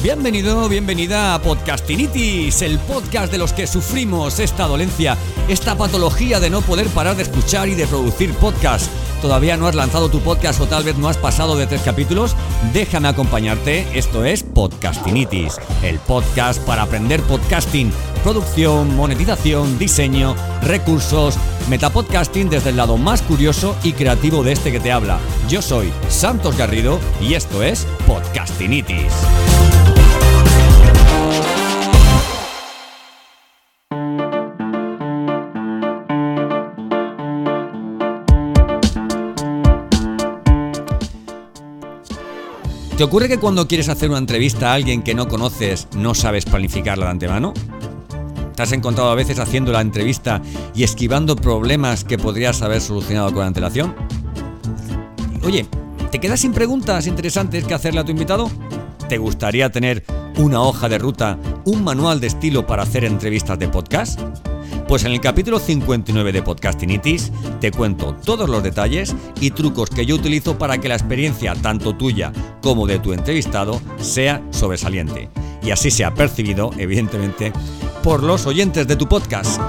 Bienvenido, bienvenida a Podcastinitis, el podcast de los que sufrimos esta dolencia, esta patología de no poder parar de escuchar y de producir podcast. ¿Todavía no has lanzado tu podcast o tal vez no has pasado de tres capítulos? Déjame acompañarte, esto es Podcastinitis, el podcast para aprender podcasting, producción, monetización, diseño, recursos, metapodcasting desde el lado más curioso y creativo de este que te habla. Yo soy Santos Garrido y esto es Podcastinitis. ¿Te ocurre que cuando quieres hacer una entrevista a alguien que no conoces no sabes planificarla de antemano? ¿Te has encontrado a veces haciendo la entrevista y esquivando problemas que podrías haber solucionado con antelación? Oye, ¿te quedas sin preguntas interesantes que hacerle a tu invitado? ¿Te gustaría tener una hoja de ruta, un manual de estilo para hacer entrevistas de podcast? Pues en el capítulo 59 de Podcastinitis te cuento todos los detalles y trucos que yo utilizo para que la experiencia tanto tuya como de tu entrevistado sea sobresaliente y así sea percibido, evidentemente, por los oyentes de tu podcast.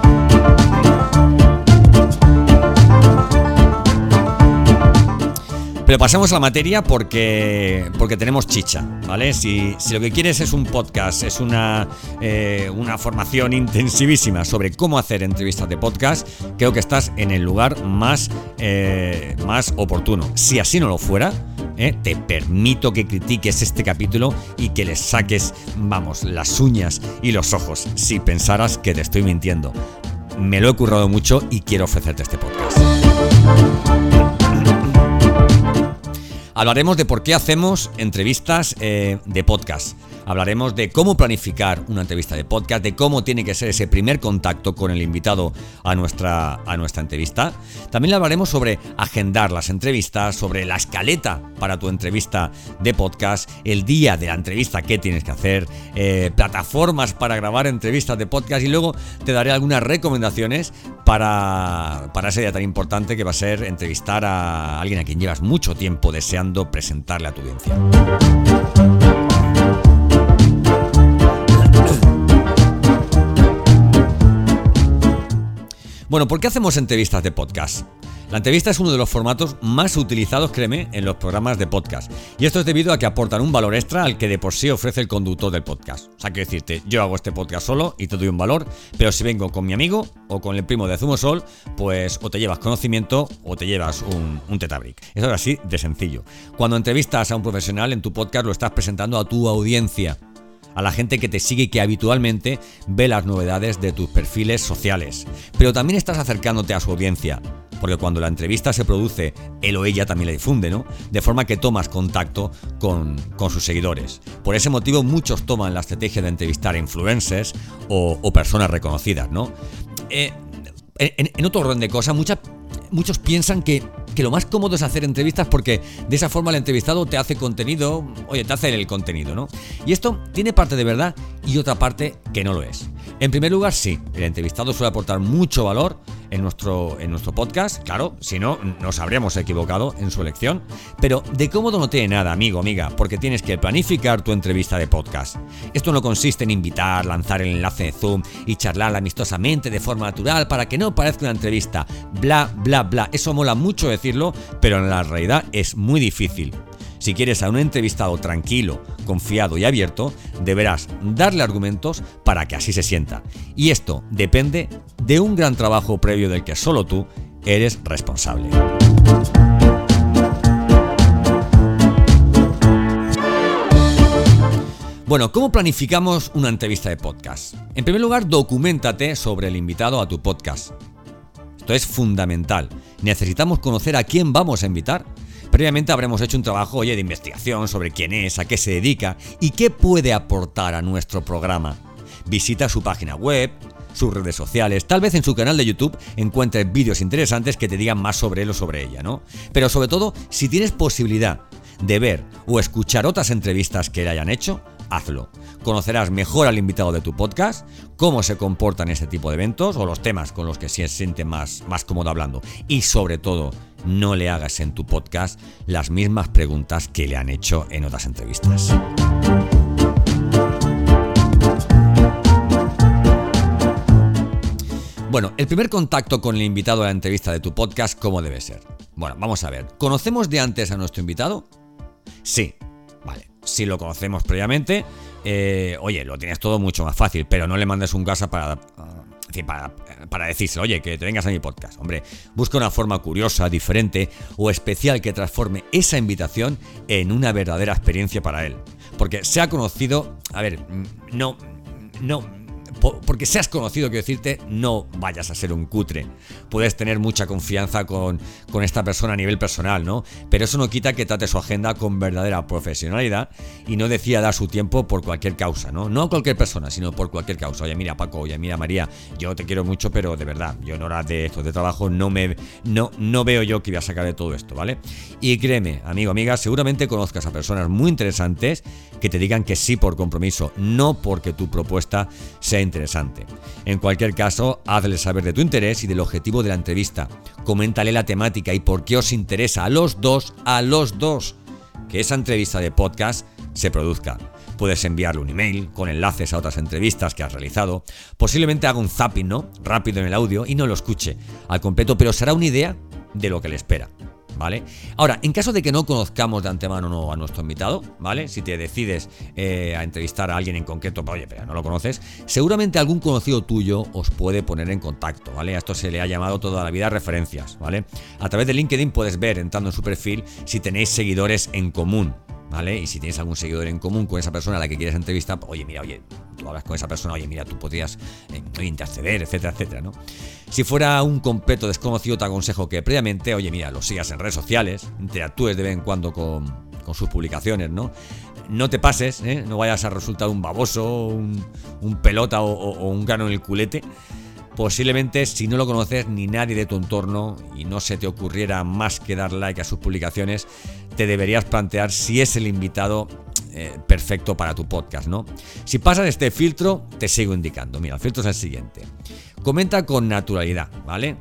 Pero pasemos a la materia porque, porque tenemos chicha, ¿vale? Si, lo que quieres es un podcast, es una, eh, una formación intensivísima sobre cómo hacer entrevistas de podcast, creo que estás en el lugar más, eh, más oportuno. Si así no lo fuera, eh, te permito que critiques este capítulo y que le saques, vamos, las uñas y los ojos si pensaras que te estoy mintiendo. Me lo he currado mucho y quiero ofrecerte este podcast. Hablaremos de por qué hacemos entrevistas eh, de podcast. Hablaremos de cómo planificar una entrevista de podcast, de cómo tiene que ser ese primer contacto con el invitado a nuestra, a nuestra entrevista. También hablaremos sobre agendar las entrevistas, sobre la escaleta para tu entrevista de podcast, el día de la entrevista, qué tienes que hacer, eh, plataformas para grabar entrevistas de podcast y luego te daré algunas recomendaciones para, para ese día tan importante que va a ser entrevistar a alguien a quien llevas mucho tiempo deseando presentarle a tu audiencia. Bueno, ¿por qué hacemos entrevistas de podcast? La entrevista es uno de los formatos más utilizados, créeme, en los programas de podcast. Y esto es debido a que aportan un valor extra al que de por sí ofrece el conductor del podcast. O sea, quiero decirte, yo hago este podcast solo y te doy un valor, pero si vengo con mi amigo o con el primo de Zumosol, pues o te llevas conocimiento o te llevas un, un tetabric. Eso es así de sencillo. Cuando entrevistas a un profesional en tu podcast lo estás presentando a tu audiencia a la gente que te sigue y que habitualmente ve las novedades de tus perfiles sociales. Pero también estás acercándote a su audiencia, porque cuando la entrevista se produce, él o ella también la difunde, ¿no? De forma que tomas contacto con, sus seguidores. Por ese motivo muchos toman la estrategia de entrevistar influencers o, personas reconocidas, ¿no? Eh, en, otro orden de cosas, muchos piensan que que lo más cómodo es hacer entrevistas porque de esa forma el entrevistado te hace contenido, oye, te hace el contenido, ¿no? Y esto tiene parte de verdad y otra parte que no lo es. En primer lugar, sí, el entrevistado suele aportar mucho valor en nuestro, en nuestro podcast, claro, si no, nos habríamos equivocado en su elección, pero de cómodo no tiene nada, amigo, amiga, porque tienes que planificar tu entrevista de podcast. Esto no consiste en invitar, lanzar el enlace de Zoom y charlar amistosamente de forma natural para que no parezca una entrevista, bla, bla, bla. Eso mola mucho decirlo, pero en la realidad es muy difícil. Si quieres a un entrevistado tranquilo, confiado y abierto, deberás darle argumentos para que así se sienta. Y esto depende de un gran trabajo previo del que solo tú eres responsable. Bueno, ¿cómo planificamos una entrevista de podcast? En primer lugar, documentate sobre el invitado a tu podcast. Esto es fundamental. Necesitamos conocer a quién vamos a invitar Previamente habremos hecho un trabajo de investigación sobre quién es, a qué se dedica y qué puede aportar a nuestro programa. Visita su página web, sus redes sociales, tal vez en su canal de YouTube encuentres vídeos interesantes que te digan más sobre él o sobre ella, ¿no? Pero sobre todo, si tienes posibilidad de ver o escuchar otras entrevistas que le hayan hecho, hazlo. Conocerás mejor al invitado de tu podcast, cómo se comportan este tipo de eventos o los temas con los que se siente más, más cómodo hablando. Y sobre todo, no le hagas en tu podcast las mismas preguntas que le han hecho en otras entrevistas. Bueno, el primer contacto con el invitado de la entrevista de tu podcast, ¿cómo debe ser? Bueno, vamos a ver. ¿Conocemos de antes a nuestro invitado? Sí, si lo conocemos previamente, eh, oye, lo tienes todo mucho más fácil, pero no le mandes un casa para, para, para decírselo, oye, que te vengas a mi podcast. Hombre, busca una forma curiosa, diferente o especial que transforme esa invitación en una verdadera experiencia para él. Porque se ha conocido, a ver, no, no, porque seas conocido, quiero decirte, no vayas a ser un cutre. Puedes tener mucha confianza con, con esta persona a nivel personal, ¿no? Pero eso no quita que trate su agenda con verdadera profesionalidad y no decida dar su tiempo por cualquier causa, ¿no? No cualquier persona, sino por cualquier causa. Oye, mira, Paco, oye, mira, María, yo te quiero mucho, pero de verdad, yo en horas de esto de trabajo no me no, no veo yo que voy a sacar de todo esto, ¿vale? Y créeme, amigo, amiga, seguramente conozcas a personas muy interesantes que te digan que sí por compromiso, no porque tu propuesta sea interesante. En cualquier caso, hazle saber de tu interés y del objetivo de la entrevista. Coméntale la temática y por qué os interesa a los dos, a los dos, que esa entrevista de podcast se produzca. Puedes enviarle un email con enlaces a otras entrevistas que has realizado. Posiblemente haga un zapping, ¿no? Rápido en el audio y no lo escuche al completo, pero será una idea de lo que le espera. ¿Vale? Ahora, en caso de que no conozcamos de antemano no a nuestro invitado, ¿vale? Si te decides eh, a entrevistar a alguien en concreto, oye, pero no lo conoces, seguramente algún conocido tuyo os puede poner en contacto, ¿vale? A esto se le ha llamado toda la vida referencias, ¿vale? A través de LinkedIn puedes ver, entrando en su perfil, si tenéis seguidores en común, ¿vale? Y si tienes algún seguidor en común con esa persona a la que quieres entrevistar, oye, mira, oye, tú hablas con esa persona, oye, mira, tú podrías eh, interceder, etcétera, etcétera, ¿no? Si fuera un completo desconocido, te aconsejo que previamente, oye, mira, lo sigas en redes sociales, interactúes de vez en cuando con, sus publicaciones, ¿no? No te pases, ¿eh? no vayas a resultar un baboso, un, pelota o, o un grano en el culete posiblemente si no lo conoces ni nadie de tu entorno y no se te ocurriera más que dar like a sus publicaciones, te deberías plantear si es el invitado eh, perfecto para tu podcast, ¿no? Si pasas este filtro, te sigo indicando. Mira, el filtro es el siguiente. Comenta con naturalidad, ¿vale?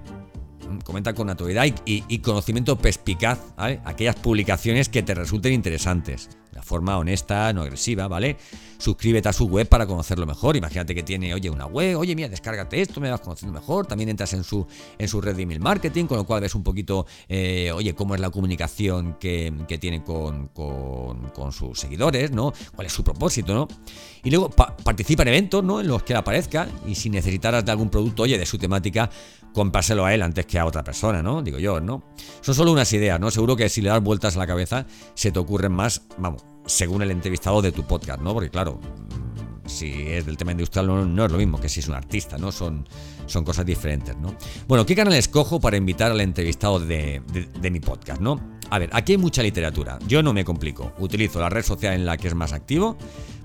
Comenta con naturalidad y, conocimiento perspicaz, ¿vale? Aquellas publicaciones que te resulten interesantes de forma honesta, no agresiva, ¿vale? Suscríbete a su web para conocerlo mejor. Imagínate que tiene, oye, una web, oye, mira, descárgate esto, me vas conociendo mejor. También entras en su, en su red de email marketing, con lo cual ves un poquito, eh, oye, cómo es la comunicación que, tiene con, con, sus seguidores, ¿no? ¿Cuál es su propósito, ¿no? Y luego participa en eventos, ¿no? En los que aparezca. Y si necesitaras de algún producto, oye, de su temática, compárselo a él antes que a otra persona, ¿no? Digo yo, ¿no? Son solo unas ideas, ¿no? Seguro que si le das vueltas a la cabeza, se te ocurren más, vamos, según el entrevistado de tu podcast, ¿no? Porque claro, mm, si es del tema industrial no, es lo mismo que si es un artista, ¿no? Son, son cosas diferentes, ¿no? Bueno, ¿qué canal escojo para invitar al entrevistado de, de mi podcast, ¿no? A ver, aquí hay mucha literatura. Yo no me complico. Utilizo la red social en la que es más activo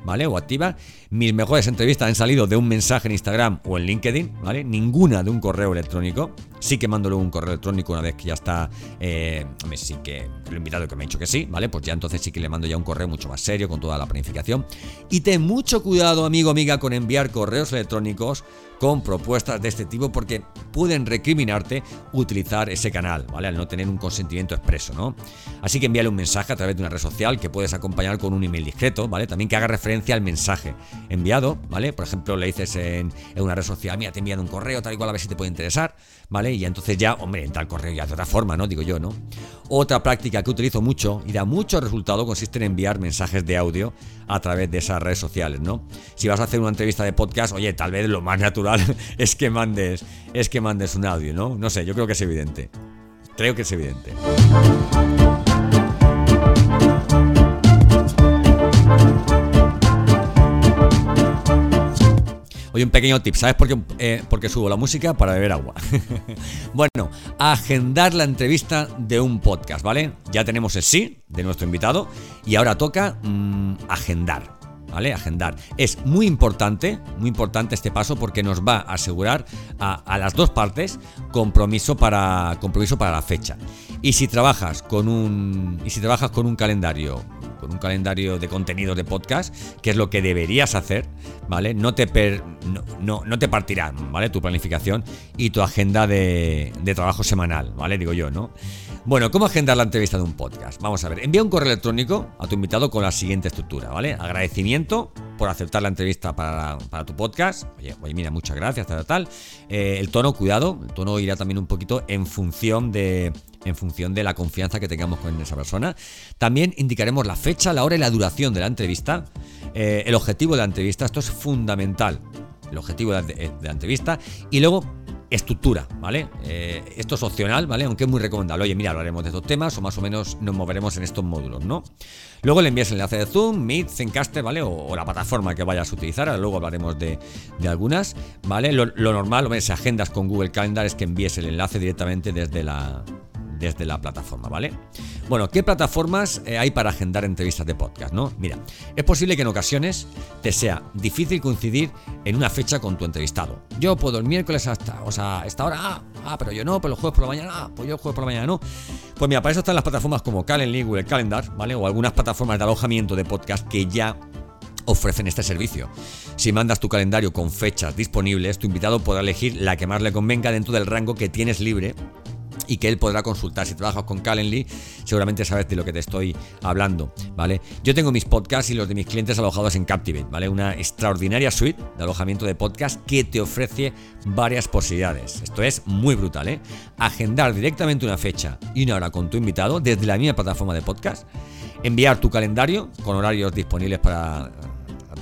¿vale? O activa. Mis mejores entrevistas han salido de un mensaje en Instagram o en LinkedIn, ¿vale? Ninguna de un correo electrónico. Sí que mando luego un correo electrónico una vez que ya está. Eh, sí que lo invitado que me ha dicho que sí, ¿vale? Pues ya entonces sí que le mando ya un correo mucho más serio con toda la planificación. Y ten mucho cuidado, amigo, amiga, con enviar correos electrónicos con propuestas de este tipo porque pueden recriminarte utilizar ese canal, ¿vale? Al no tener un consentimiento expreso, ¿no? Así que envíale un mensaje a través de una red social que puedes acompañar con un email discreto, ¿vale? También que haga referencia al mensaje enviado, ¿vale? Por ejemplo, le dices en, una red social, mira, te he enviado un correo, tal y cual, a ver si te puede interesar, ¿vale? Y entonces ya, hombre, entra el correo ya de otra forma, ¿no? Digo yo, ¿no? Otra práctica que utilizo mucho y da mucho resultado consiste en enviar mensajes de audio a través de esas redes sociales, ¿no? Si vas a hacer una entrevista de podcast, oye, tal vez lo más natural es que mandes, es que mandes un audio, ¿no? No sé, yo creo que es evidente. Creo que es evidente. Oye, un pequeño tip, ¿sabes por qué, eh, por qué subo la música? Para beber agua. bueno, agendar la entrevista de un podcast, ¿vale? Ya tenemos el sí de nuestro invitado y ahora toca mm, agendar. ¿Vale? Agendar. Es muy importante, muy importante este paso porque nos va a asegurar a, a, las dos partes compromiso para, compromiso para la fecha. Y si trabajas con un, y si trabajas con un calendario con un calendario de contenidos de podcast, que es lo que deberías hacer, ¿vale? No te, no, no, te partirán, ¿vale? Tu planificación y tu agenda de, de trabajo semanal, ¿vale? Digo yo, ¿no? Bueno, ¿cómo agendar la entrevista de un podcast? Vamos a ver, envía un correo electrónico a tu invitado con la siguiente estructura, ¿vale? Agradecimiento por aceptar la entrevista para, tu podcast. Oye, oye, mira, muchas gracias, tal, tal. Eh, el tono, cuidado, el tono irá también un poquito en función de en función de la confianza que tengamos con esa persona. También indicaremos la fecha, la hora y la duración de la entrevista, eh, el objetivo de la entrevista, esto es fundamental, el objetivo de la entrevista, y luego estructura, ¿vale? Eh, esto es opcional, ¿vale? Aunque es muy recomendable. Oye, mira, hablaremos de estos temas o más o menos nos moveremos en estos módulos, ¿no? Luego le envías el enlace de Zoom, Meet, Zencaster, ¿vale? O, la plataforma que vayas a utilizar. luego hablaremos de, algunas, ¿vale? Lo, normal, o si agendas con Google Calendar es que envíes el enlace directamente desde la, desde la plataforma, ¿vale? Bueno, ¿qué plataformas eh, hay para agendar entrevistas de podcast, no? Mira, es posible que en ocasiones te sea difícil coincidir en una fecha con tu entrevistado. Yo puedo el miércoles hasta, o sea, esta hora, ah, ah, pero yo no, pero el jueves por la mañana, ah, pues yo el jueves por la mañana no. Pues mira, para eso están las plataformas como Calendly, Google Calendar, ¿vale? O algunas plataformas de alojamiento de podcast que ya ofrecen este servicio. Si mandas tu calendario con fechas disponibles, tu invitado podrá elegir la que más le convenga dentro del rango que tienes libre y que él podrá consultar. Si trabajas con Calendly, seguramente sabes de lo que te estoy hablando, ¿vale? Yo tengo mis podcasts y los de mis clientes alojados en Captivate, ¿vale? Una extraordinaria suite de alojamiento de podcast que te ofrece varias posibilidades. Esto es muy brutal, ¿eh? Agendar directamente una fecha y una hora con tu invitado desde la misma plataforma de podcast, enviar tu calendario con horarios disponibles para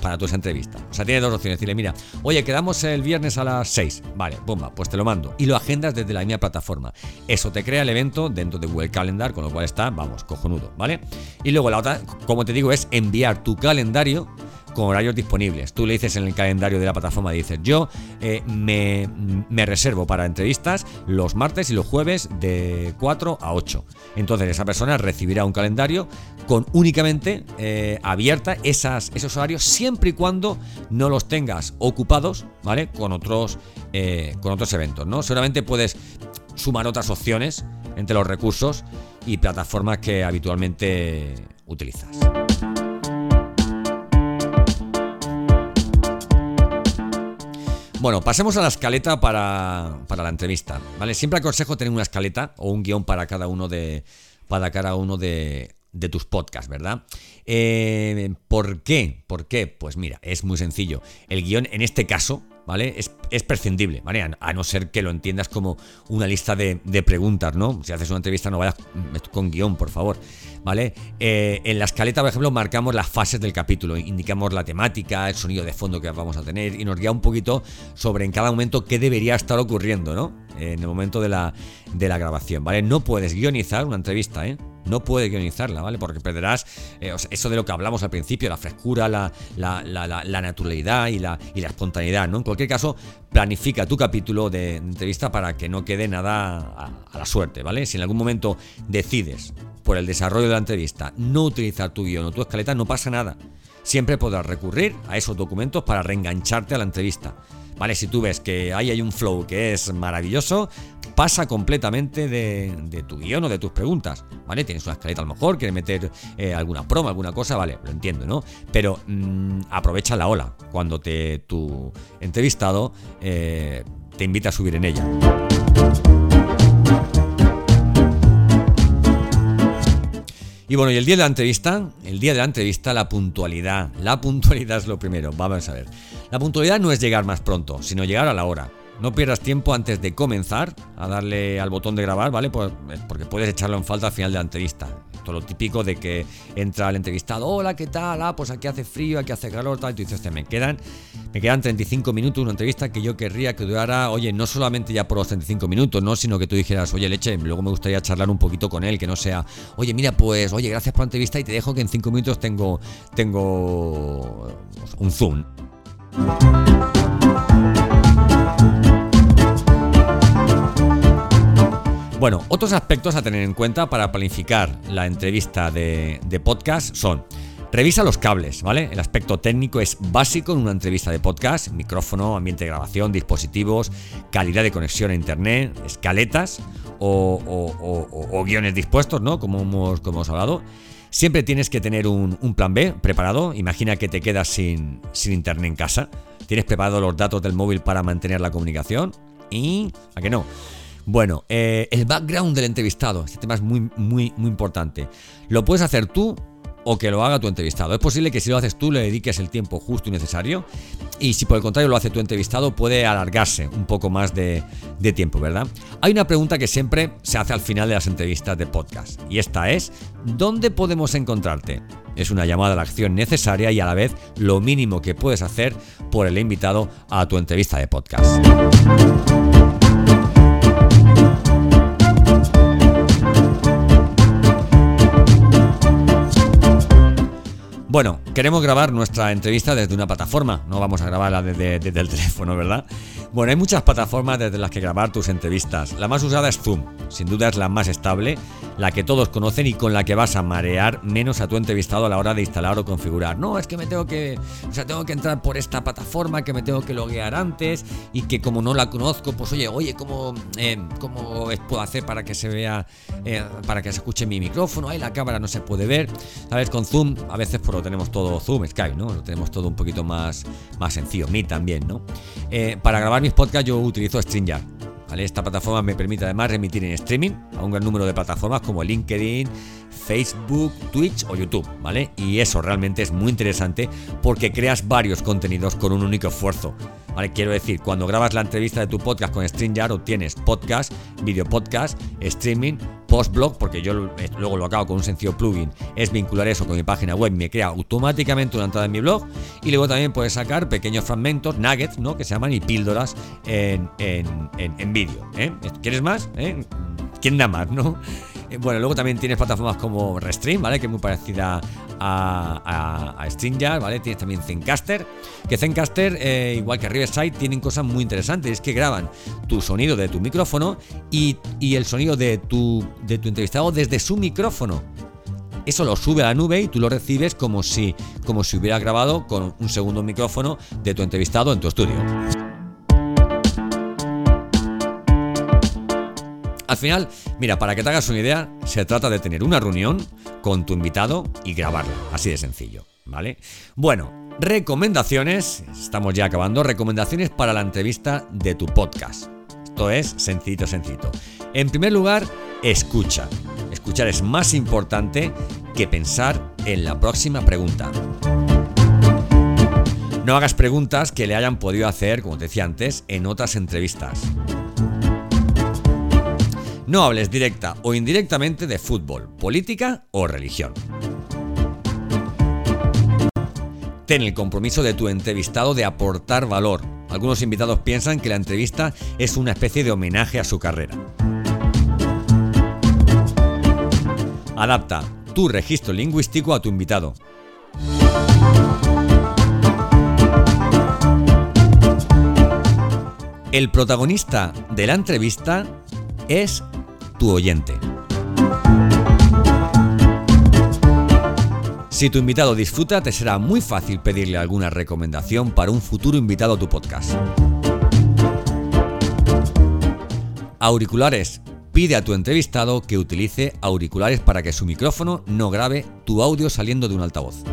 para tus entrevistas. O sea, tienes dos opciones. Decirle, mira, oye, quedamos el viernes a las 6. Vale, bomba, pues te lo mando. Y lo agendas desde la misma plataforma. Eso te crea el evento dentro de Google Calendar, con lo cual está, vamos, cojonudo, ¿vale? Y luego la otra, como te digo, es enviar tu calendario con horarios disponibles. Tú le dices en el calendario de la plataforma, dices, yo eh, me, reservo para entrevistas los martes y los jueves de 4 a 8. Entonces esa persona recibirá un calendario con únicamente eh, abierta esas, esos horarios siempre y cuando no los tengas ocupados, ¿vale? Con otros, eh, con otros eventos, ¿no? Seguramente puedes sumar otras opciones entre los recursos y plataformas que habitualmente utilizas. Bueno, pasemos a la escaleta para, la entrevista. ¿vale? Siempre aconsejo tener una escaleta o un guion para cada uno de, para cada uno de, tus podcasts, ¿verdad? Eh, ¿Por qué? ¿Por qué? Pues mira, es muy sencillo. El guion en este caso, ¿vale? Es, es prescindible, ¿vale? A, no ser que lo entiendas como una lista de, preguntas, ¿no? Si haces una entrevista no vayas con guion, por favor, ¿vale? Eh, en la escaleta, por ejemplo, marcamos las fases del capítulo, indicamos la temática, el sonido de fondo que vamos a tener y nos guía un poquito sobre en cada momento qué debería estar ocurriendo, ¿no? En el momento de la, de la grabación, ¿vale? No puedes guionizar una entrevista, ¿eh? No puedes guionizarla, ¿vale? Porque perderás eh, eso de lo que hablamos al principio, la frescura, la, la, naturalidad y la, y la espontaneidad, ¿no? En cualquier caso, planifica tu capítulo de, entrevista para que no quede nada a, la suerte, ¿vale? Si en algún momento decides, por el desarrollo de la entrevista, no utilizar tu guion o tu escaleta, no pasa nada. Siempre podrás recurrir a esos documentos para reengancharte a la entrevista. ¿Vale? Si tú ves que ahí hay un flow que es maravilloso, pasa completamente de, tu guion o de tus preguntas, ¿vale? Tienes una escaleta a lo mejor, quieres meter eh, alguna broma, alguna cosa, vale, lo entiendo, ¿no? Pero mm, aprovecha la ola cuando te, tu entrevistado eh, te invita a subir en ella. Y bueno, y el día de la entrevista, el día de la entrevista, la puntualidad. La puntualidad es lo primero. Vamos a ver. La puntualidad no es llegar más pronto, sino llegar a la hora. No pierdas tiempo antes de comenzar a darle al botón de grabar, ¿vale? Pues, porque puedes echarlo en falta al final de la entrevista. Todo lo típico de que entra el entrevistado, hola, ¿qué tal? Ah, pues aquí hace frío, aquí hace calor, tal. Y tú dices, me quedan, me quedan 35 minutos, una entrevista que yo querría que durara, oye, no solamente ya por los 35 minutos, ¿no? Sino que tú dijeras, oye, leche, luego me gustaría charlar un poquito con él, que no sea, oye, mira, pues, oye, gracias por la entrevista y te dejo que en 5 minutos tengo, tengo un Zoom. Bueno, otros aspectos a tener en cuenta para planificar la entrevista de, podcast son Revisa los cables, ¿vale? El aspecto técnico es básico en una entrevista de podcast, micrófono, ambiente de grabación, dispositivos, calidad de conexión a internet, escaletas o, guiones dispuestos, ¿no? Como hemos, como hemos hablado. Siempre tienes que tener un, plan B preparado. Imagina que te quedas sin, sin internet en casa. ¿Tienes preparado los datos del móvil para mantener la comunicación? ¿Y a qué no? Bueno, eh, el background del entrevistado, este tema es muy, muy, muy importante. Lo puedes hacer tú o que lo haga tu entrevistado. Es posible que si lo haces tú le dediques el tiempo justo y necesario y si por el contrario lo hace tu entrevistado puede alargarse un poco más de, tiempo, ¿verdad? Hay una pregunta que siempre se hace al final de las entrevistas de podcast y esta es, ¿dónde podemos encontrarte? Es una llamada a la acción necesaria y a la vez lo mínimo que puedes hacer por el invitado a tu entrevista de podcast. Bueno, queremos grabar nuestra entrevista desde una plataforma, no vamos a grabarla desde, el teléfono, ¿verdad? Bueno, hay muchas plataformas desde las que grabar tus entrevistas. La más usada es Zoom, sin duda es la más estable, la que todos conocen y con la que vas a marear menos a tu entrevistado a la hora de instalar o configurar. No, es que me tengo que, o sea, tengo que entrar por esta plataforma, que me tengo que loguear antes y que como no la conozco, pues oye, oye, ¿cómo, eh, cómo puedo hacer para que se vea, eh, para que se escuche mi micrófono? Ahí la cámara no se puede ver. ¿Sabes? Con Zoom a veces por tenemos todo Zoom, Skype, ¿no? Lo tenemos todo un poquito más, más sencillo. Meet también, ¿no? Eh, para grabar mis podcasts yo utilizo StreamYard. ¿Vale? Esta plataforma me permite además remitir en streaming a un gran número de plataformas como LinkedIn, Facebook, Twitch o YouTube, ¿vale? Y eso realmente es muy interesante porque creas varios contenidos con un único esfuerzo. ¿Vale? Quiero decir, cuando grabas la entrevista de tu podcast con StreamYard obtienes podcast, video podcast, streaming, postblog, porque yo eh, luego lo acabo con un sencillo plugin, es vincular eso con mi página web, me crea automáticamente una entrada en mi blog y luego también puedes sacar pequeños fragmentos, nuggets, ¿no? Que se llaman y píldoras en, en, vídeo. ¿eh? ¿Quieres más? ¿Eh? ¿Quién da más, no? Eh, bueno, luego también tienes plataformas como Restream, ¿vale? Que es muy parecida a, a, StreamYard, ¿vale? Tienes también Zencaster, que Zencaster, eh, igual que Riverside, tienen cosas muy interesantes, es que graban tu sonido de tu micrófono y, el sonido de tu, entrevistado desde su micrófono. Eso lo sube a la nube y tú lo recibes como si, como si hubiera grabado con un segundo micrófono de tu entrevistado en tu estudio. Al final, mira, para que te hagas una idea, se trata de tener una reunión con tu invitado y grabarla. Así de sencillo, ¿vale? Bueno, recomendaciones, estamos ya acabando, recomendaciones para la entrevista de tu podcast. Esto es sencillito, sencillito. En primer lugar, escucha. Escuchar es más importante que pensar en la próxima pregunta. No hagas preguntas que le hayan podido hacer, como te decía antes, en otras entrevistas. No hables directa o indirectamente de fútbol, política o religión. Ten el compromiso de tu entrevistado de aportar valor. Algunos invitados piensan que la entrevista es una especie de homenaje a su carrera. Adapta tu registro lingüístico a tu invitado. El protagonista de la entrevista es tu oyente. Si tu invitado disfruta, te será muy fácil pedirle alguna recomendación para un futuro invitado a tu podcast. Auriculares. Pide a tu entrevistado que utilice auriculares para que su micrófono no grabe tu audio saliendo de un altavoz.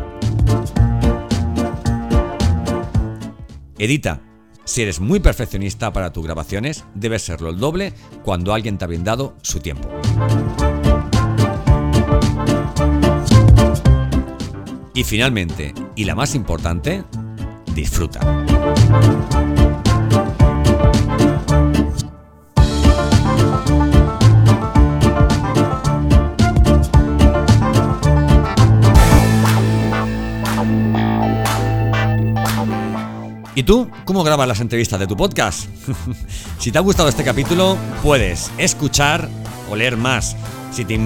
Edita. Si eres muy perfeccionista para tus grabaciones, debes serlo el doble cuando alguien te ha brindado su tiempo. Y finalmente, y la más importante, disfruta. ¿Y tú cómo grabas las entrevistas de tu podcast? si te ha gustado este capítulo, puedes escuchar o leer más. Si te,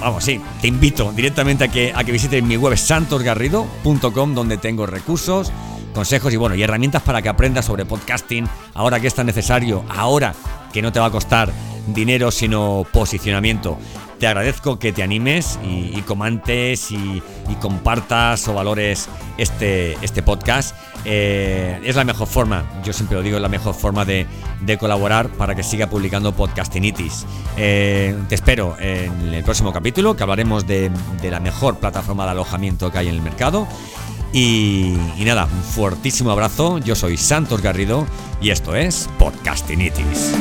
vamos, sí, te invito directamente a que, a que visites mi web santosgarrido.com donde tengo recursos, consejos y bueno, y herramientas para que aprendas sobre podcasting ahora que es tan necesario, ahora que no te va a costar dinero sino posicionamiento. Te agradezco que te animes y, comantes y, compartas o valores este, este podcast. Eh, es la mejor forma, yo siempre lo digo, es la mejor forma de, colaborar para que siga publicando Podcastinitis. Eh, te espero en el próximo capítulo, que hablaremos de, la mejor plataforma de alojamiento que hay en el mercado. Y, y nada, un fuertísimo abrazo. Yo soy Santos Garrido y esto es Podcastinitis.